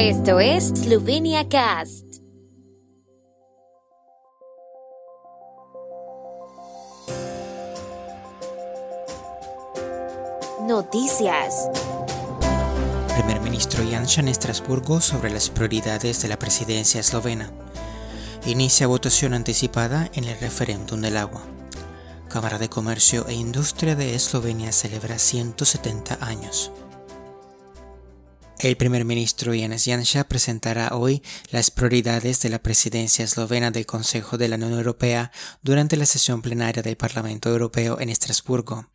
Esto es Slovenia Cast. Noticias. Primer ministro Janša en Estrasburgo sobre las prioridades de la presidencia eslovena. Inicia votación anticipada en el referéndum del agua. Cámara de Comercio e Industria de Eslovenia celebra 170 años. El primer ministro Janez Janša presentará hoy las prioridades de la presidencia eslovena del Consejo de la Unión Europea durante la sesión plenaria del Parlamento Europeo en Estrasburgo.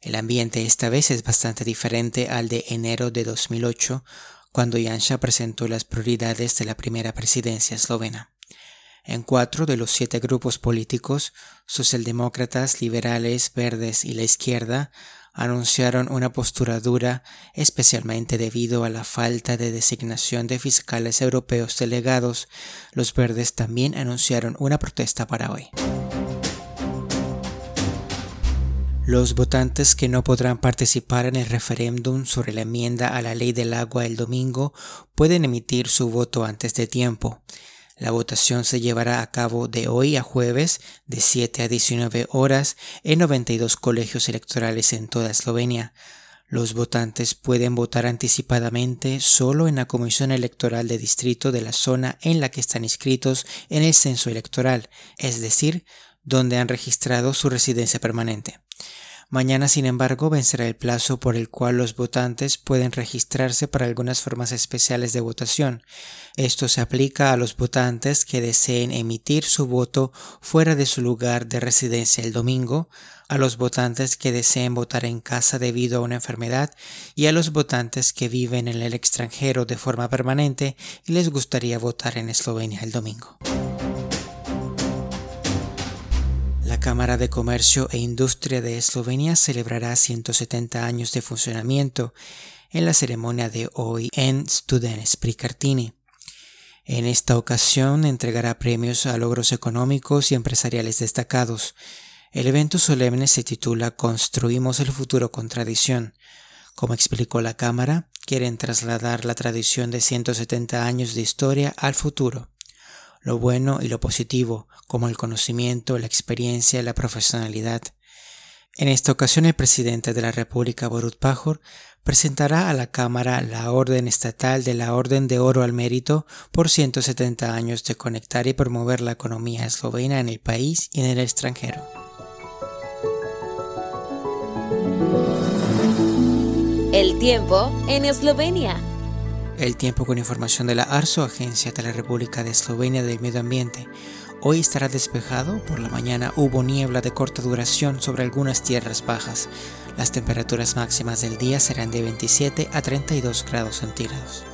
El ambiente esta vez es bastante diferente al de enero de 2008, cuando Janša presentó las prioridades de la primera presidencia eslovena. En cuatro de los siete grupos políticos, socialdemócratas, liberales, verdes y la izquierda, anunciaron una postura dura, especialmente debido a la falta de designación de fiscales europeos delegados. Los verdes también anunciaron una protesta para hoy. Los votantes que no podrán participar en el referéndum sobre la enmienda a la ley del agua el domingo pueden emitir su voto antes de tiempo. La votación se llevará a cabo de hoy a jueves de 7 a 19 horas en 92 colegios electorales en toda Eslovenia. Los votantes pueden votar anticipadamente solo en la comisión electoral de distrito de la zona en la que están inscritos en el censo electoral, es decir, donde han registrado su residencia permanente. Mañana, sin embargo, vencerá el plazo por el cual los votantes pueden registrarse para algunas formas especiales de votación. Esto se aplica a los votantes que deseen emitir su voto fuera de su lugar de residencia el domingo, a los votantes que deseen votar en casa debido a una enfermedad y a los votantes que viven en el extranjero de forma permanente y les gustaría votar en Eslovenia el domingo. Cámara de Comercio e Industria de Eslovenia celebrará 170 años de funcionamiento en la ceremonia de hoy en Students Prikartini. En esta ocasión entregará premios a logros económicos y empresariales destacados. El evento solemne se titula Construimos el futuro con tradición. Como explicó la Cámara, quieren trasladar la tradición de 170 años de historia al futuro lo bueno y lo positivo, como el conocimiento, la experiencia y la profesionalidad. En esta ocasión el presidente de la República, Borut Pajor, presentará a la Cámara la Orden Estatal de la Orden de Oro al Mérito por 170 años de conectar y promover la economía eslovena en el país y en el extranjero. El tiempo en Eslovenia. El tiempo con información de la ARSO, Agencia de la República de Eslovenia del Medio Ambiente. Hoy estará despejado, por la mañana hubo niebla de corta duración sobre algunas tierras bajas. Las temperaturas máximas del día serán de 27 a 32 grados centígrados.